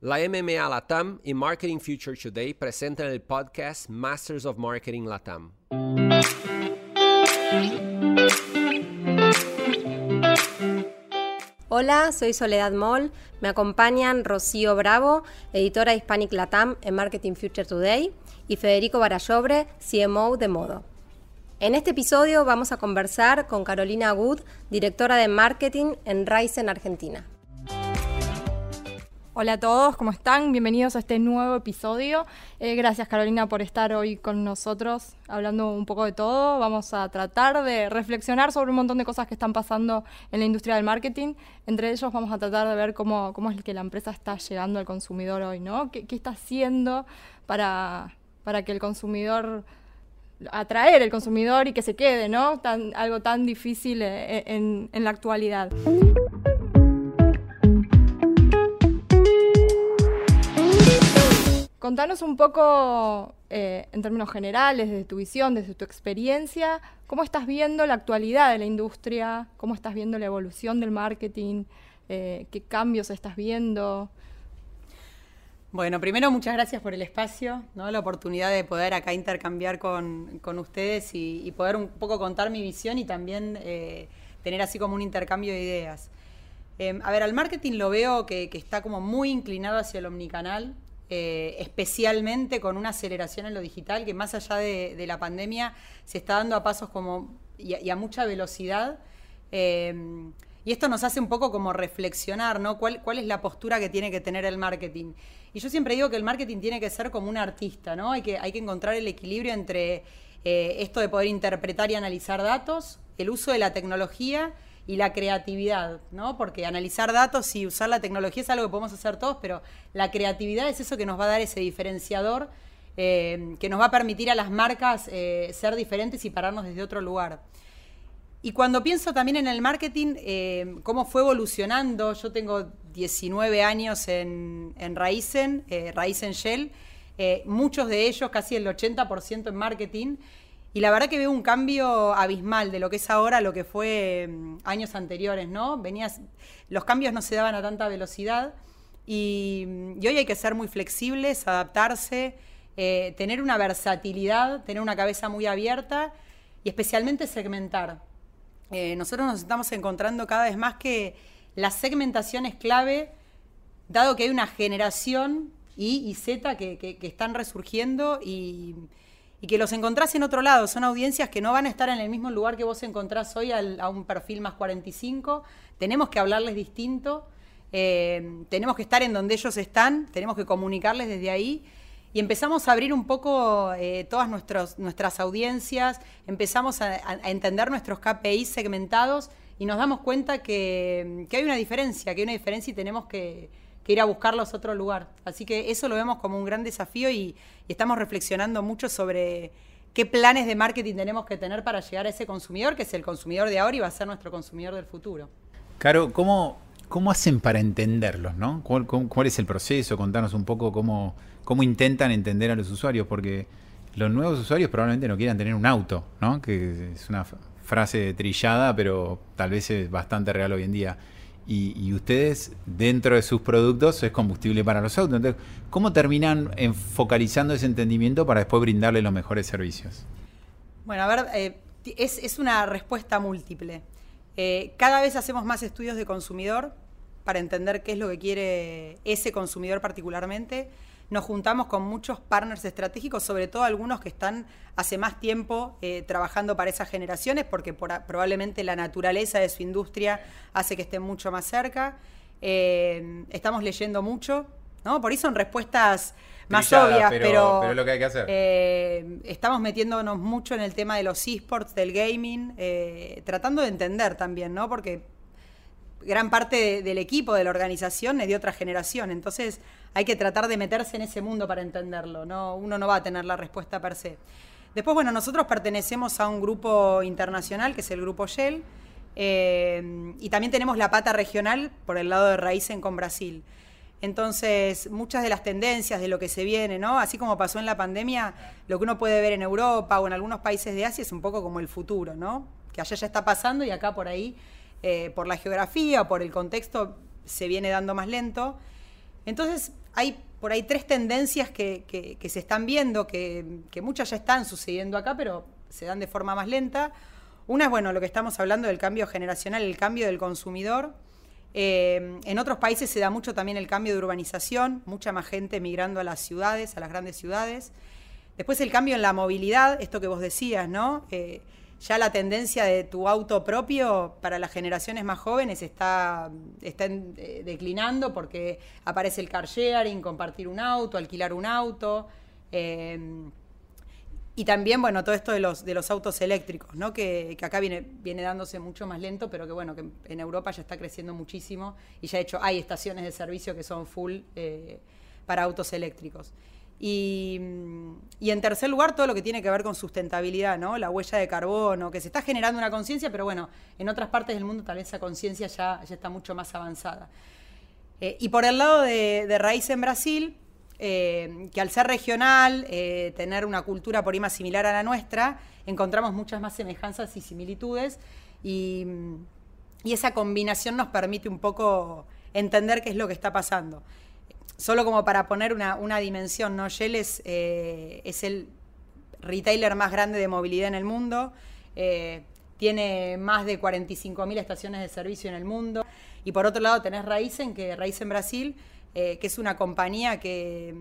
La MMA Latam y Marketing Future Today presentan el podcast Masters of Marketing Latam. Hola, soy Soledad Moll. Me acompañan Rocío Bravo, editora de Hispanic Latam en Marketing Future Today, y Federico Barallobre, CMO de Modo. En este episodio vamos a conversar con Carolina Wood, directora de marketing en Ryzen Argentina. Hola a todos, ¿cómo están? Bienvenidos a este nuevo episodio. Eh, gracias Carolina por estar hoy con nosotros hablando un poco de todo. Vamos a tratar de reflexionar sobre un montón de cosas que están pasando en la industria del marketing. Entre ellos vamos a tratar de ver cómo, es que la empresa está llegando al consumidor hoy, ¿no? ¿Qué, está haciendo para, para que el consumidor atraer el consumidor y que se quede, ¿no? Algo tan difícil eh, en, en la actualidad. Contanos un poco, eh, en términos generales, desde tu visión, desde tu experiencia, cómo estás viendo la actualidad de la industria, cómo estás viendo la evolución del marketing, eh, qué cambios estás viendo. Bueno, primero muchas gracias por el espacio, la oportunidad de poder acá intercambiar con, ustedes y, poder un poco contar mi visión y también eh, tener así como un intercambio de ideas. a ver, al marketing lo veo que, que, está como muy inclinado hacia el omnicanal, eh, especialmente con una aceleración en lo digital que más allá de, la pandemia se está dando a pasos como y a, mucha velocidad. Eh, y esto nos hace un poco como reflexionar, ¿no? ¿Cuál, ¿Cuál es la postura que tiene que tener el marketing? Y yo siempre digo que el marketing tiene que ser como un artista, ¿no? Hay que, hay que encontrar el equilibrio entre eh, esto de poder interpretar y analizar datos, el uso de la tecnología y la creatividad, ¿no? Porque analizar datos y usar la tecnología es algo que podemos hacer todos, pero la creatividad es eso que nos va a dar ese diferenciador, eh, que nos va a permitir a las marcas eh, ser diferentes y pararnos desde otro lugar. Y cuando pienso también en el marketing, eh, cómo fue evolucionando, yo tengo 19 años en, en Raizen, Shell, muchos de ellos, casi el 80% en marketing, y la verdad que veo un cambio abismal de lo que es ahora a lo que fue mm, años anteriores, ¿no? Venías, los cambios no se daban a tanta velocidad y, mm, hoy hay que ser muy flexibles, adaptarse, eh, tener una versatilidad, tener una cabeza muy abierta y especialmente segmentar. Eh, nosotros nos estamos encontrando cada vez más que la segmentación es clave, dado que hay una generación Y y Z que están resurgiendo y y que los encontrás en otro lado. Son audiencias que no van a estar en el mismo lugar que vos encontrás hoy a un perfil más 45. Tenemos que hablarles distinto, eh, tenemos que estar en donde ellos están, tenemos que comunicarles desde ahí. Y empezamos a abrir un poco eh, todas nuestras audiencias, empezamos a, entender nuestros KPIs segmentados y nos damos cuenta que, que hay una diferencia, que hay una diferencia y tenemos que, ir a buscarlos a otro lugar. Así que eso lo vemos como un gran desafío y, estamos reflexionando mucho sobre qué planes de marketing tenemos que tener para llegar a ese consumidor, que es el consumidor de ahora y va a ser nuestro consumidor del futuro. Caro, ¿cómo, cómo hacen para entenderlos? ¿no? ¿Cuál, es el proceso? Contanos un poco cómo, cómo intentan entender a los usuarios, porque los nuevos usuarios probablemente no quieran tener un auto, ¿no? que es una frase trillada, pero tal vez es bastante real hoy en día y, ustedes dentro de sus productos es combustible para los autos. Entonces, ¿cómo terminan focalizando ese entendimiento para después brindarle los mejores servicios? Bueno, a ver, eh, es, una respuesta múltiple. Eh, cada vez hacemos más estudios de consumidor para entender qué es lo que quiere ese consumidor particularmente nos juntamos con muchos partners estratégicos, sobre todo algunos que están hace más tiempo eh, trabajando para esas generaciones, porque probablemente la naturaleza de su industria hace que estén mucho más cerca. Eh, estamos leyendo mucho, ¿no? Por ahí son respuestas más obvias, pero, pero, lo que hay que hacer. Eh, estamos metiéndonos mucho en el tema de los esports, del gaming, tratando de entender también, ¿no? Porque gran parte del equipo, de la organización, es de otra generación. Entonces hay que tratar de meterse en ese mundo para entenderlo. ¿no? Uno no va a tener la respuesta per se. Después, bueno, nosotros pertenecemos a un grupo internacional, que es el Grupo Shell, eh, y también tenemos la pata regional por el lado de Raízen con Brasil. Entonces, muchas de las tendencias de lo que se viene, ¿no? Así como pasó en la pandemia, lo que uno puede ver en Europa o en algunos países de Asia es un poco como el futuro, ¿no? Que allá ya está pasando y acá por ahí eh, por la geografía o por el contexto se viene dando más lento. Entonces, hay por ahí tres tendencias que, se están viendo, que, que, muchas ya están sucediendo acá, pero se dan de forma más lenta. Una es, bueno, lo que estamos hablando del cambio generacional, el cambio del consumidor. Eh, en otros países se da mucho también el cambio de urbanización, mucha más gente migrando a las ciudades, a las grandes ciudades. Después el cambio en la movilidad, esto que vos decías, ¿no? Eh, ya la tendencia de tu auto propio para las generaciones más jóvenes está, está eh, declinando porque aparece el car sharing, compartir un auto, alquilar un auto. Y también, bueno, todo esto de los, de los autos eléctricos, ¿no? Que, acá viene, viene dándose mucho más lento, pero que bueno, que en Europa ya está creciendo muchísimo y ya de hecho hay estaciones de servicio que son full eh, para autos eléctricos. Y, y, en tercer lugar, todo lo que tiene que ver con sustentabilidad, ¿no? La huella de carbono, que se está generando una conciencia, pero bueno, en otras partes del mundo tal vez esa conciencia ya, está mucho más avanzada. Eh, y por el lado de, Raíz en Brasil, eh, que al ser regional, eh, tener una cultura por ahí más similar a la nuestra, encontramos muchas más semejanzas y similitudes y, esa combinación nos permite un poco entender qué es lo que está pasando. Solo como para poner una, dimensión, ¿no? Shell es, eh, es, el retailer más grande de movilidad en el mundo, tiene más de 45.000 estaciones de servicio en el mundo y por otro lado tenés Raizen, que Raizen Brasil eh, que es una compañía que,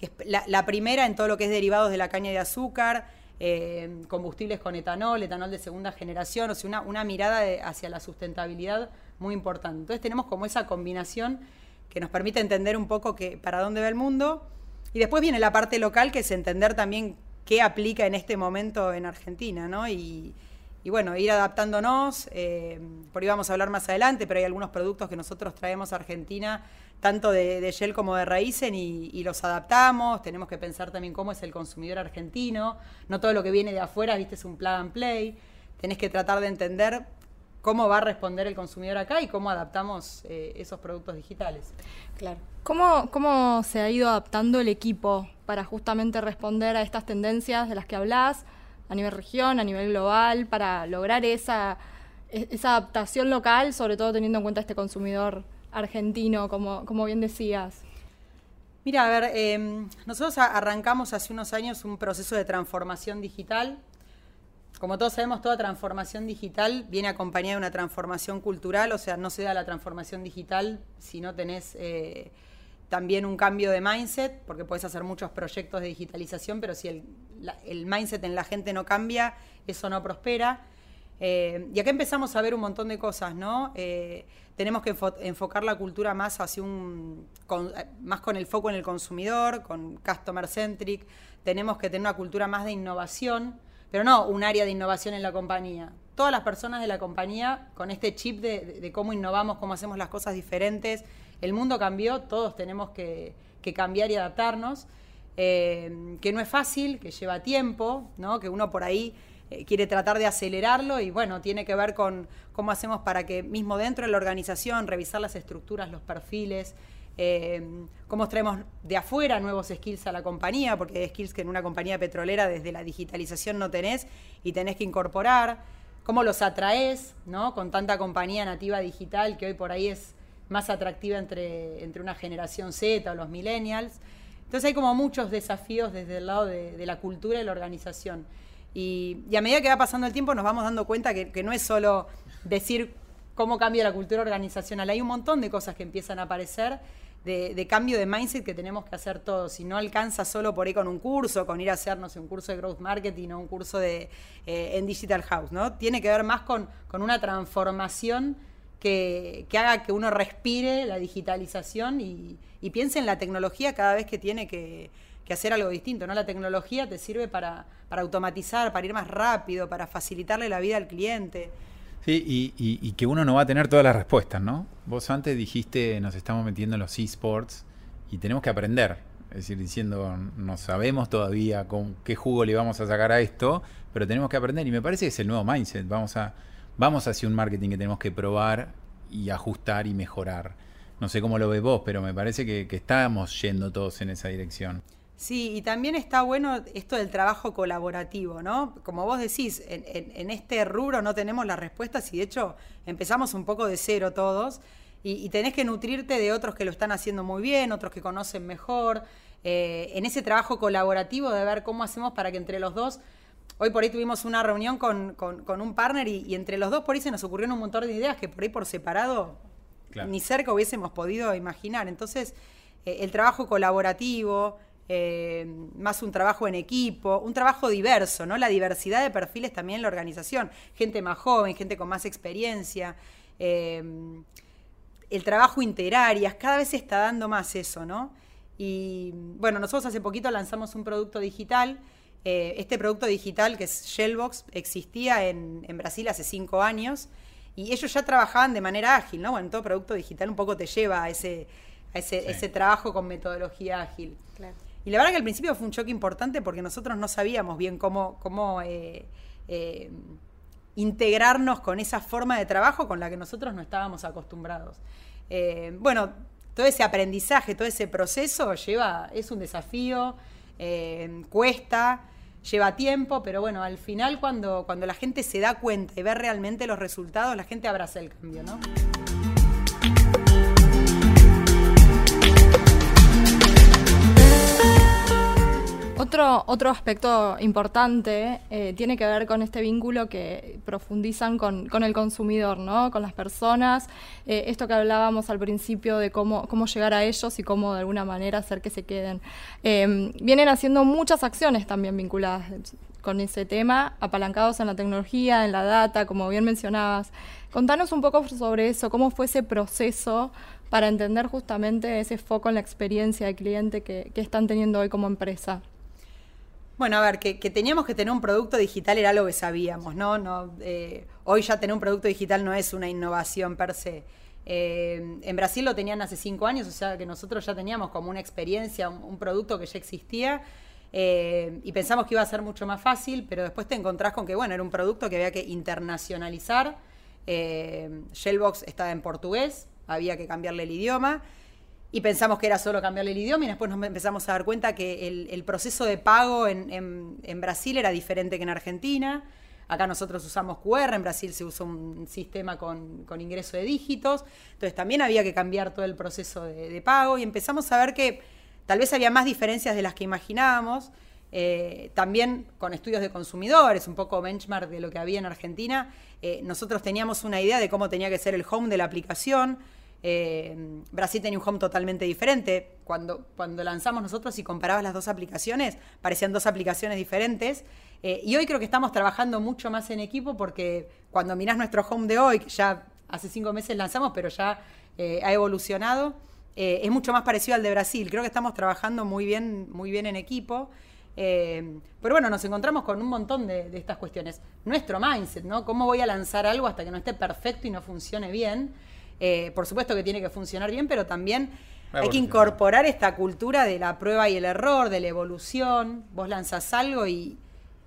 es la, primera en todo lo que es derivados de la caña de azúcar, eh, combustibles con etanol, etanol de segunda generación, o sea, una, mirada hacia la sustentabilidad muy importante. Entonces tenemos como esa combinación que nos permite entender un poco que, para dónde va el mundo. Y después viene la parte local, que es entender también qué aplica en este momento en Argentina, ¿no? Y, bueno, ir adaptándonos, eh, por ahí vamos a hablar más adelante, pero hay algunos productos que nosotros traemos a Argentina tanto de, de Shell como de Raízen y, los adaptamos. Tenemos que pensar también cómo es el consumidor argentino. No todo lo que viene de afuera, viste, es un plug and play. Tenés que tratar de entender cómo va a responder el consumidor acá y cómo adaptamos eh, esos productos digitales. Claro. ¿Cómo, ¿Cómo se ha ido adaptando el equipo para justamente responder a estas tendencias de las que hablas a nivel región, a nivel global, para lograr esa, e, esa adaptación local, sobre todo teniendo en cuenta este consumidor argentino, como, como bien decías? Mira, a ver, em, nosotros arrancamos hace unos años un proceso de transformación digital. Como todos sabemos, toda transformación digital viene acompañada de una transformación cultural, o sea, no se da la transformación digital si no tenés eh, también un cambio de mindset, porque puedes hacer muchos proyectos de digitalización, pero si el, el mindset en la gente no cambia, eso no prospera. Eh, y acá empezamos a ver un montón de cosas, ¿no? Eh, tenemos que enfocar la cultura más hacia un más con el foco en el consumidor, con customer centric. Tenemos que tener una cultura más de innovación, pero no un área de innovación en la compañía. Todas las personas de la compañía con este chip de, cómo innovamos, cómo hacemos las cosas diferentes. El mundo cambió, todos tenemos que, cambiar y adaptarnos. Eh, que no es fácil, que lleva tiempo, ¿no? que uno por ahí eh, quiere tratar de acelerarlo y bueno, tiene que ver con cómo hacemos para que mismo dentro de la organización, revisar las estructuras, los perfiles, eh, cómo traemos de afuera nuevos skills a la compañía, porque hay skills que en una compañía petrolera desde la digitalización no tenés y tenés que incorporar, cómo los atraes, ¿no? Con tanta compañía nativa digital que hoy por ahí es más atractiva entre, entre una generación Z o los millennials. Entonces hay como muchos desafíos desde el lado de, de la cultura y la organización. Y, a medida que va pasando el tiempo nos vamos dando cuenta que, no es solo decir cómo cambia la cultura organizacional, hay un montón de cosas que empiezan a aparecer. De, cambio de mindset que tenemos que hacer todos. Y no alcanza solo por ahí con un curso, con ir a hacernos un curso de growth marketing o un curso de, eh, en Digital House, ¿no? Tiene que ver más con, una transformación que, haga que uno respire la digitalización y piense en la tecnología cada vez que tiene que, que hacer algo distinto, ¿no? La tecnología te sirve para, automatizar, para ir más rápido, para facilitarle la vida al cliente. Sí, y, que uno no va a tener todas las respuestas, ¿no? Vos antes dijiste, nos estamos metiendo en los esports y tenemos que aprender. Es decir, diciendo, no sabemos todavía con qué jugo le vamos a sacar a esto, pero tenemos que aprender. Y me parece que es el nuevo mindset. Vamos, a, vamos hacia un marketing que tenemos que probar y ajustar y mejorar. No sé cómo lo ves vos, pero me parece que, que estamos yendo todos en esa dirección. Sí, y también está bueno esto del trabajo colaborativo, ¿no? Como vos decís, en, este rubro no tenemos las respuestas y de hecho empezamos un poco de cero todos. y, tenés que nutrirte de otros que lo están haciendo muy bien, otros que conocen mejor, eh, en ese trabajo colaborativo de ver cómo hacemos para que entre los dos, hoy por ahí tuvimos una reunión con, un partner y, entre los dos por ahí se nos ocurrieron un montón de ideas que por ahí por separado ni cerca hubiésemos podido imaginar. Entonces, eh, el trabajo colaborativo, eh, más un trabajo en equipo, un trabajo diverso, ¿no? La diversidad de perfiles también en la organización, gente más joven, gente con más experiencia el trabajo interáreas, cada vez se está dando más eso, ¿no? Y bueno, nosotros hace poquito lanzamos un producto digital. Eh, este producto digital, que es Shellbox, existía en, Brasil hace cinco años y ellos ya trabajaban de manera ágil, ¿no? Bueno, todo producto digital un poco te lleva a ese, ese, trabajo con metodología ágil. Y la verdad que al principio fue un choque importante porque nosotros no sabíamos bien cómo, cómo eh, eh, integrarnos con esa forma de trabajo con la que nosotros no estábamos acostumbrados. Eh, bueno, todo ese aprendizaje, todo ese proceso lleva, es un desafío, cuesta, lleva tiempo, pero bueno, al final cuando, cuando la gente se da cuenta y ve realmente los resultados, la gente abraza el cambio, ¿no? Otro, otro aspecto importante eh, tiene que ver con este vínculo que profundizan con, el consumidor, ¿no? con las personas. Eh, esto que hablábamos al principio de cómo, cómo llegar a ellos y cómo de alguna manera hacer que se queden. Em, vienen haciendo muchas acciones también vinculadas con ese tema, apalancados en la tecnología, en la data, como bien mencionabas. Contanos un poco sobre eso, cómo fue ese proceso para entender justamente ese foco en la experiencia de cliente que están teniendo hoy como empresa. Bueno, a ver, que, teníamos que tener un producto digital era algo que sabíamos, ¿no? eh, hoy ya tener un producto digital no es una innovación per se. Eh, en Brasil lo tenían hace cinco años, o sea que nosotros ya teníamos como una experiencia, un, producto que ya existía. Eh, y pensamos que iba a ser mucho más fácil, pero después te encontrás con que, bueno, era un producto que había que internacionalizar. Shellbox estaba en portugués, había que cambiarle el idioma y pensamos que era solo cambiarle el idioma y después nos empezamos a dar cuenta que el, proceso de pago en, Brasil era diferente que en Argentina. Acá nosotros usamos QR, en Brasil se usa un sistema con, ingreso de dígitos. Entonces también había que cambiar todo el proceso de, pago y empezamos a ver que tal vez había más diferencias de las que imaginábamos. Eh, también con estudios de consumidores, un poco benchmark de lo que había en Argentina, eh, nosotros teníamos una idea de cómo tenía que ser el home de la aplicación eh, Brasil tenía un home totalmente diferente. Cuando, cuando lanzamos nosotros y comparabas las dos aplicaciones, parecían dos aplicaciones diferentes. Eh, y hoy creo que estamos trabajando mucho más en equipo porque cuando mirás nuestro home de hoy, que ya hace cinco meses lanzamos, pero ya eh, ha evolucionado, es mucho más parecido al de Brasil. Creo que estamos trabajando muy bien, muy bien en equipo. pero bueno, nos encontramos con un montón de, de, estas cuestiones. Nuestro mindset, ¿no? ¿Cómo voy a lanzar algo hasta que no esté perfecto y no funcione bien? Eh, por supuesto que tiene que funcionar bien, pero también hay que incorporar esta cultura de la prueba y el error, de la evolución. Vos lanzas algo y,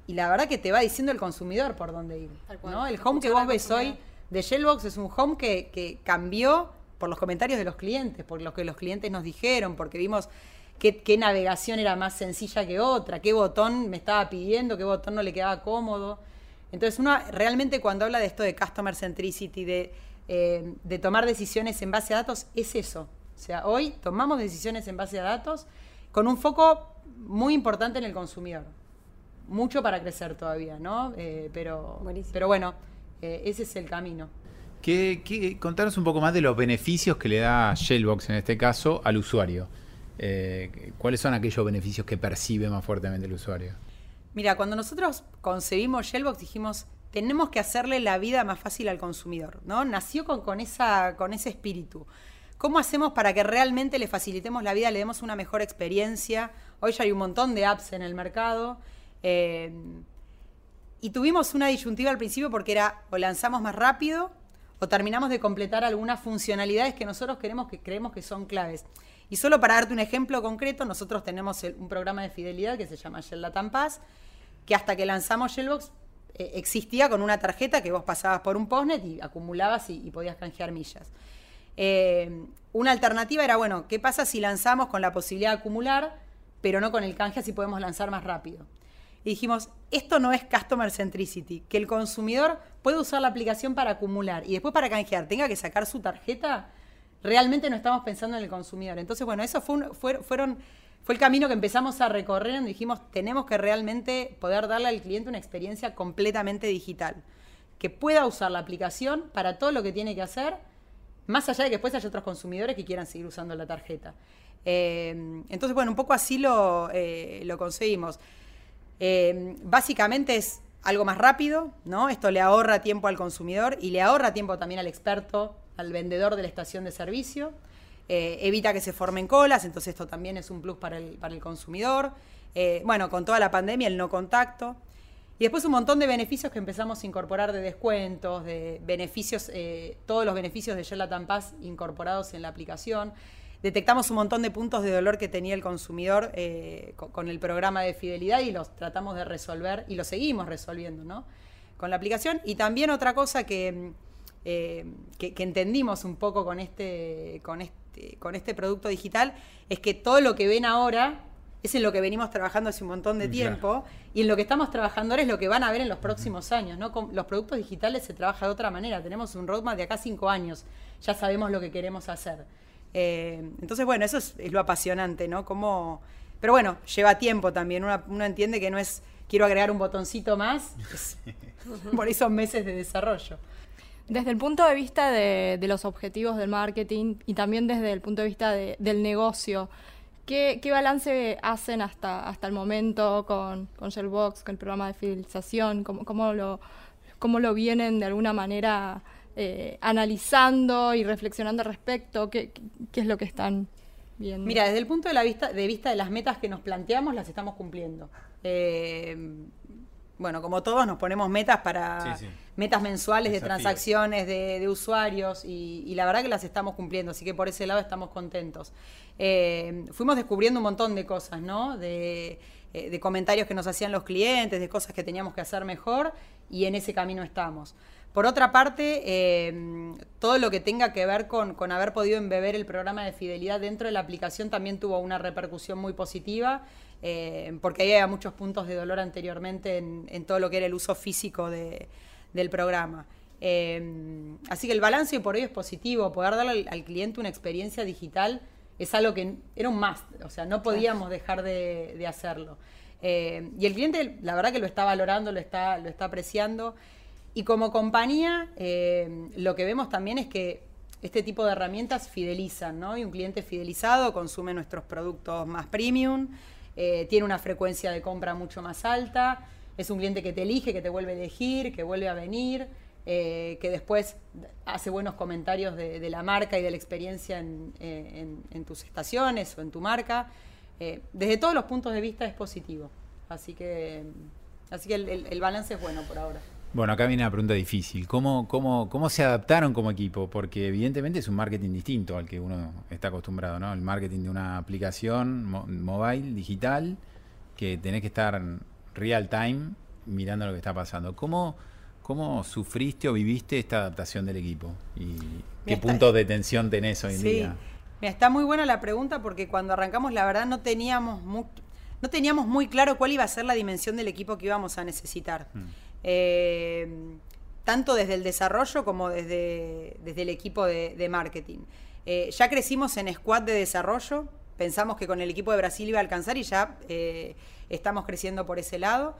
la verdad que te va diciendo el consumidor por dónde ir. El home que vos ves hoy de Shellbox es un home que, cambió por los comentarios de los clientes, por lo que los clientes nos dijeron, porque vimos qué, qué, navegación era más sencilla que otra, qué botón me estaba pidiendo, qué botón no le quedaba cómodo. Entonces uno realmente cuando habla de esto de customer centricity, de eh, de tomar decisiones en base a datos es eso. O sea, hoy tomamos decisiones en base a datos con un foco muy importante en el consumidor. Mucho para crecer todavía, ¿no? Eh, pero, pero bueno, eh, ese es el camino. ¿Qué, contanos un poco más de los beneficios que le da Shellbox en este caso al usuario. ¿Cuáles son aquellos beneficios que percibe más fuertemente el usuario? Mira, cuando nosotros concebimos Shellbox dijimos, tenemos que hacerle la vida más fácil al consumidor, ¿no? Nació con, esa, con ese espíritu. ¿Cómo hacemos para que realmente le facilitemos la vida, le demos una mejor experiencia? Hoy ya hay un montón de apps en el mercado. Eh, y tuvimos una disyuntiva al principio porque era o lanzamos más rápido o terminamos de completar algunas funcionalidades que nosotros queremos que creemos que son claves. Y solo para darte un ejemplo concreto, nosotros tenemos un programa de fidelidad que se llama Shell Latam Pass, que hasta que lanzamos Shellbox eh, existía con una tarjeta que vos pasabas por un postnet y acumulabas y, podías canjear millas. Eh, una alternativa era, bueno, ¿qué pasa si lanzamos con la posibilidad de acumular, pero no con el canje, así podemos lanzar más rápido? Y dijimos, esto no es Customer Centricity, que el consumidor puede usar la aplicación para acumular y después para canjear tenga que sacar su tarjeta, realmente no estamos pensando en el consumidor. Entonces, bueno, eso fue, un, fue, fueron, fue el camino que empezamos a recorrer, donde dijimos, tenemos que realmente poder darle al cliente una experiencia completamente digital, que pueda usar la aplicación para todo lo que tiene que hacer, más allá de que después haya otros consumidores que quieran seguir usando la tarjeta. Eh, entonces, bueno, un poco así lo, eh, lo conseguimos. Eh, básicamente es algo más rápido, ¿no? Esto le ahorra tiempo al consumidor y le ahorra tiempo también al experto, al vendedor de la estación de servicio. Evita que se formen colas, entonces esto también es un plus para el, para el consumidor. bueno, con toda la pandemia, el no contacto. Y después un montón de beneficios que empezamos a incorporar de descuentos, de beneficios, todos los beneficios de Yola Paz incorporados en la aplicación detectamos un montón de puntos de dolor que tenía el consumidor eh, con, el programa de fidelidad y los tratamos de resolver y los seguimos resolviendo, ¿no? Con la aplicación. Y también otra cosa que, eh, que, entendimos un poco con este, con, este, con este producto digital es que todo lo que ven ahora es en lo que venimos trabajando hace un montón de tiempo y en lo que estamos trabajando ahora es lo que van a ver en los próximos años. ¿no? Con los productos digitales se trabaja de otra manera. Tenemos un roadmap de acá cinco años. Ya sabemos lo que queremos hacer. Eh, entonces, bueno, eso es, lo apasionante, ¿no? Como, pero bueno, lleva tiempo también. Uno, entiende que no es quiero agregar un botoncito más, por esos meses de desarrollo. Desde el punto de vista de, los objetivos del marketing y también desde el punto de vista del negocio, ¿qué, balance hacen hasta, hasta el momento con, con Shellbox, con el programa de fidelización? ¿Cómo, cómo, lo, ¿Cómo lo vienen de alguna manera eh, analizando y reflexionando al respecto? ¿Qué, es lo que están viendo? Mira, desde el punto de, la vista, de vista de las metas que nos planteamos, las estamos cumpliendo. Eh, bueno, como todos nos ponemos metas para metas mensuales de transacciones de, usuarios y, la verdad que las estamos cumpliendo, así que por ese lado estamos contentos. Eh, fuimos descubriendo un montón de cosas, ¿no? De, de, comentarios que nos hacían los clientes, de cosas que teníamos que hacer mejor y en ese camino estamos. Por otra parte, eh, todo lo que tenga que ver con, haber podido embeber el programa de fidelidad dentro de la aplicación también tuvo una repercusión muy positiva, eh, porque ahí había muchos puntos de dolor anteriormente en, todo lo que era el uso físico del programa. Eh, así que el balance por hoy es positivo, poder darle al, cliente una experiencia digital es algo que era un must, o sea, no podíamos dejar de, hacerlo. y el cliente, la verdad que lo está valorando, lo está, lo está apreciando. Y como compañía, eh, lo que vemos también es que este tipo de herramientas fidelizan, ¿no? Y un cliente fidelizado consume nuestros productos más premium, eh, tiene una frecuencia de compra mucho más alta, es un cliente que te elige, que te vuelve a elegir, que vuelve a venir, eh, que después hace buenos comentarios de, la marca y de la experiencia en, tus estaciones o en tu marca. desde todos los puntos de vista es positivo. Así que, así que el balance es bueno por ahora. Bueno, acá viene una pregunta difícil. ¿Cómo, cómo, cómo se adaptaron como equipo? Porque evidentemente es un marketing distinto al que uno está acostumbrado, ¿no? El marketing de una aplicación mobile, digital, que tenés que estar real time mirando lo que está pasando. ¿Cómo, cómo sufriste o viviste esta adaptación del equipo? ¿Y qué puntos de tensión tenés hoy en día? Mira, está muy buena la pregunta porque cuando arrancamos, la verdad, no teníamos, no teníamos muy claro cuál iba a ser la dimensión del equipo que íbamos a necesitar. Hmm. Eh, tanto desde el desarrollo como desde, desde el equipo de, marketing. Eh, ya crecimos en squad de desarrollo, pensamos que con el equipo de Brasil iba a alcanzar y ya eh, estamos creciendo por ese lado.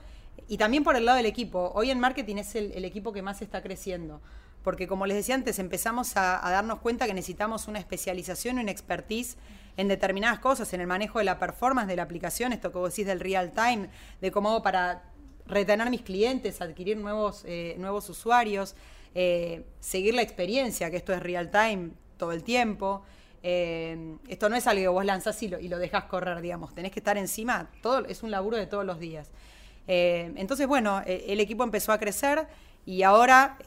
Y también por el lado del equipo. Hoy en marketing es el, equipo que más está creciendo. Porque como les decía antes, empezamos a, darnos cuenta que necesitamos una especialización una expertise en determinadas cosas, en el manejo de la performance de la aplicación, esto que vos decís del real time, de cómo para retener mis clientes, adquirir nuevos, eh, nuevos usuarios, eh, seguir la experiencia, que esto es real time todo el tiempo. Eh, esto no es algo que vos lanzás y lo, y lo dejas correr, digamos. Tenés que estar encima, todo, es un laburo de todos los días. entonces, bueno, el equipo empezó a crecer y ahora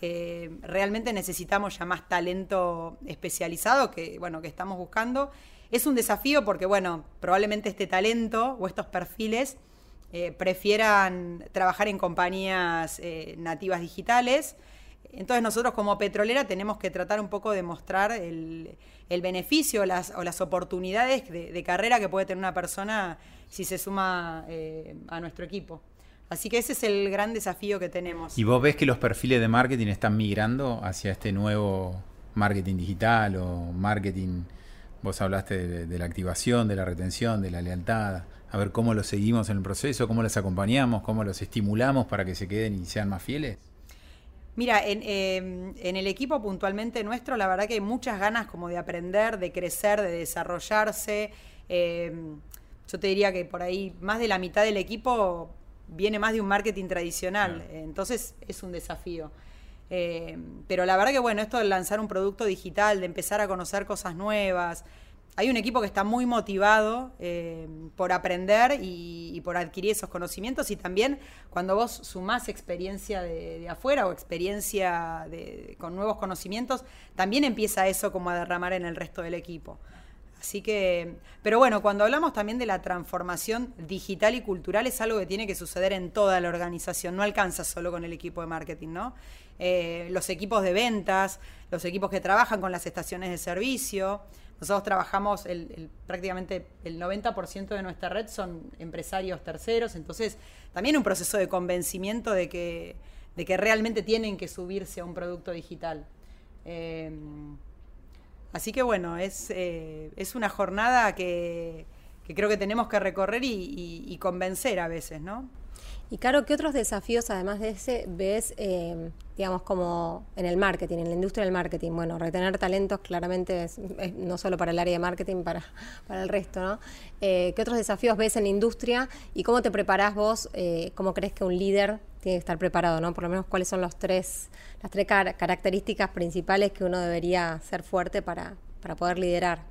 realmente necesitamos ya más talento especializado que, bueno, que estamos buscando. Es un desafío porque, bueno, probablemente este talento o estos perfiles eh, prefieran trabajar en compañías eh, nativas digitales. Entonces nosotros como petrolera tenemos que tratar un poco de mostrar el, beneficio o las oportunidades de, carrera que puede tener una persona si se suma eh, a nuestro equipo. Así que ese es el gran desafío que tenemos. ¿Y vos ves que los perfiles de marketing están migrando hacia este nuevo marketing digital o marketing, vos hablaste de, de la activación, de la retención, de la lealtad, a ver cómo los seguimos en el proceso, cómo los acompañamos, cómo los estimulamos para que se queden y sean más fieles. Mira, en, eh, en, el equipo puntualmente nuestro, la verdad que hay muchas ganas como de aprender, de crecer, de desarrollarse. Eh, yo te diría que por ahí más de la mitad del equipo viene más de un marketing tradicional, claro. entonces es un desafío. Eh, pero la verdad que bueno, esto de lanzar un producto digital, de empezar a conocer cosas nuevas, hay un equipo que está muy motivado eh, por aprender y, por adquirir esos conocimientos y también cuando vos sumás experiencia de, de afuera o experiencia de, con nuevos conocimientos, también empieza eso como a derramar en el resto del equipo. Así que, pero bueno, cuando hablamos también de la transformación digital y cultural es algo que tiene que suceder en toda la organización, no alcanza solo con el equipo de marketing, ¿no? Eh, los equipos de ventas, los equipos que trabajan con las estaciones de servicio, nosotros trabajamos, el, prácticamente el 90% de nuestra red son empresarios terceros, entonces también un proceso de convencimiento de que, de que realmente tienen que subirse a un producto digital. Eh, así que bueno, es, eh, es una jornada que, creo que tenemos que recorrer y convencer a veces, ¿no? Y Caro, ¿qué otros desafíos, además de ese, ves, eh, digamos, como en el marketing, en la industria del marketing? Bueno, retener talentos claramente es, no solo para el área de marketing, para, para el resto, ¿no? Eh, ¿Qué otros desafíos ves en la industria y cómo te preparás vos? Eh, ¿Cómo crees que un líder tiene que estar preparado, ¿no? Por lo menos, ¿cuáles son los tres, las tres car características principales que uno debería ser fuerte para, para poder liderar?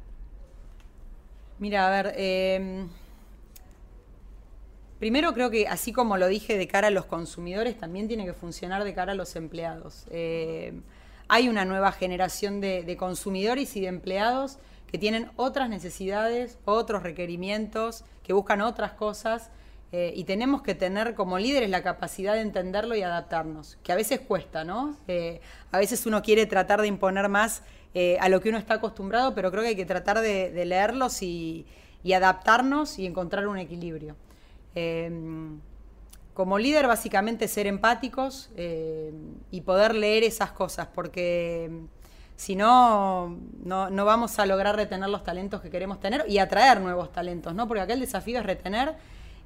Mira, a ver... Primero creo que así como lo dije de cara a los consumidores, también tiene que funcionar de cara a los empleados. Eh, hay una nueva generación de, consumidores y de empleados que tienen otras necesidades, otros requerimientos, que buscan otras cosas eh, y tenemos que tener como líderes la capacidad de entenderlo y adaptarnos, que a veces cuesta, ¿no? Eh, a veces uno quiere tratar de imponer más a lo que uno está acostumbrado, pero creo que hay que tratar de, leerlos y adaptarnos y encontrar un equilibrio. Eh, como líder, básicamente ser empáticos eh, y poder leer esas cosas, porque si no, no, no, vamos a lograr retener los talentos que queremos tener y atraer nuevos talentos, ¿no? Porque acá el desafío es retener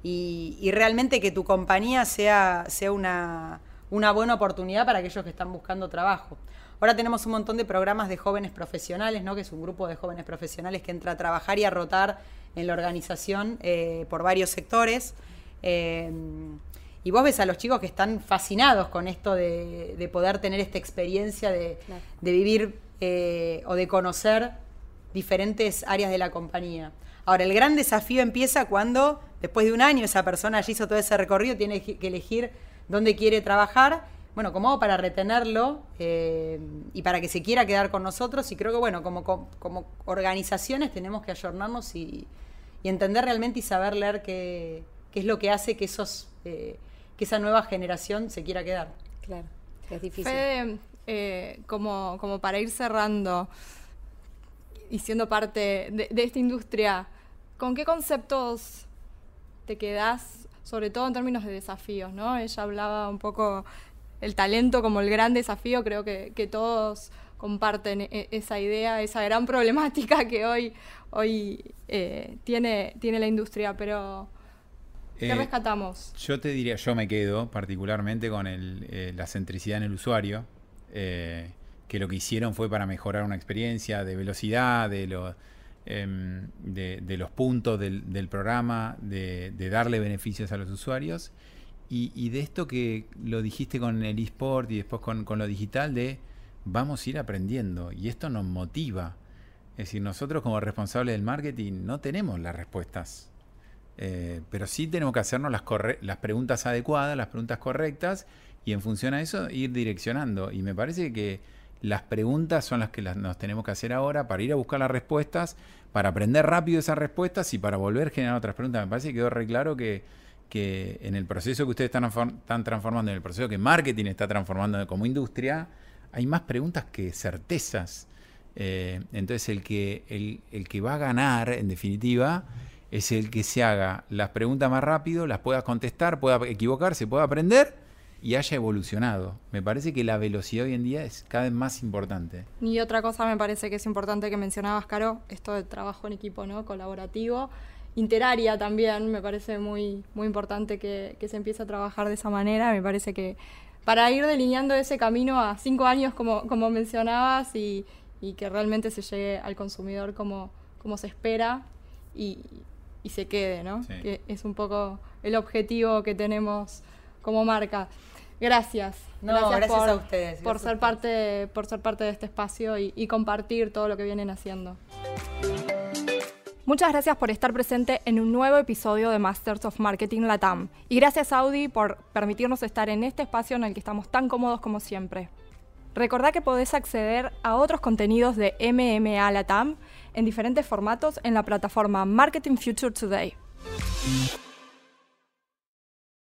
y, y realmente que tu compañía sea, sea una, una buena oportunidad para aquellos que están buscando trabajo. Ahora tenemos un montón de programas de jóvenes profesionales, ¿no? que es un grupo de jóvenes profesionales que entra a trabajar y a rotar en la organización eh, por varios sectores. Eh, y vos ves a los chicos que están fascinados con esto de, de poder tener esta experiencia de, claro. de vivir eh, o de conocer diferentes áreas de la compañía. Ahora, el gran desafío empieza cuando, después de un año, esa persona ya hizo todo ese recorrido, tiene que elegir dónde quiere trabajar bueno, como para retenerlo eh, y para que se quiera quedar con nosotros. Y creo que, bueno, como, como, organizaciones tenemos que ayornarnos y, y, entender realmente y saber leer qué, qué es lo que hace que, esos, eh, que esa nueva generación se quiera quedar. Claro, es difícil. Fede, eh, como, como para ir cerrando y siendo parte de, de esta industria, ¿con qué conceptos te quedás, sobre todo en términos de desafíos, ¿no? Ella hablaba un poco el talento como el gran desafío, creo que, que todos comparten e esa idea, esa gran problemática que hoy, hoy eh, tiene, tiene la industria, pero ¿qué eh, rescatamos? Yo te diría, yo me quedo particularmente con el, eh, la centricidad en el usuario, que lo que hicieron fue para mejorar una experiencia de velocidad, de, lo, em, de, de los puntos del, del programa, de, de darle beneficios a los usuarios. Y, y, de esto que lo dijiste con el eSport y después con, con, lo digital, de vamos a ir aprendiendo. Y esto nos motiva. Es decir, nosotros como responsables del marketing no tenemos las respuestas. Eh, pero sí tenemos que hacernos las, las preguntas adecuadas, las preguntas correctas, y en función a eso ir direccionando. Y me parece que las preguntas son las que nos tenemos que hacer ahora para ir a buscar las respuestas, para aprender rápido esas respuestas y para volver a generar otras preguntas. Me parece que quedó re claro que que en el proceso que ustedes están, transformando, en el proceso que marketing está transformando como industria, hay más preguntas que certezas. Eh, entonces el que, el, el, que va a ganar, en definitiva, es el que se haga las preguntas más rápido, las pueda contestar, pueda equivocarse, pueda aprender y haya evolucionado. Me parece que la velocidad hoy en día es cada vez más importante. Y otra cosa me parece que es importante que mencionabas, Caro, esto de trabajo en equipo, ¿no? Colaborativo. Interaria también, me parece muy, muy importante que, que se empiece a trabajar de esa manera. Me parece que para ir delineando ese camino a cinco años, como, como mencionabas, y, y que realmente se llegue al consumidor como, como se espera y, y se quede, ¿no? Sí. Que es un poco el objetivo que tenemos como marca. Gracias. No, gracias a ustedes, Por gracias ser parte, por ser parte de este espacio y, y compartir todo lo que vienen haciendo. Muchas gracias por estar presente en un nuevo episodio de Masters of Marketing Latam. Y gracias Audi por permitirnos estar en este espacio en el que estamos tan cómodos como siempre. Recordá que podés acceder a otros contenidos de MMA Latam en diferentes formatos en la plataforma Marketing Future Today.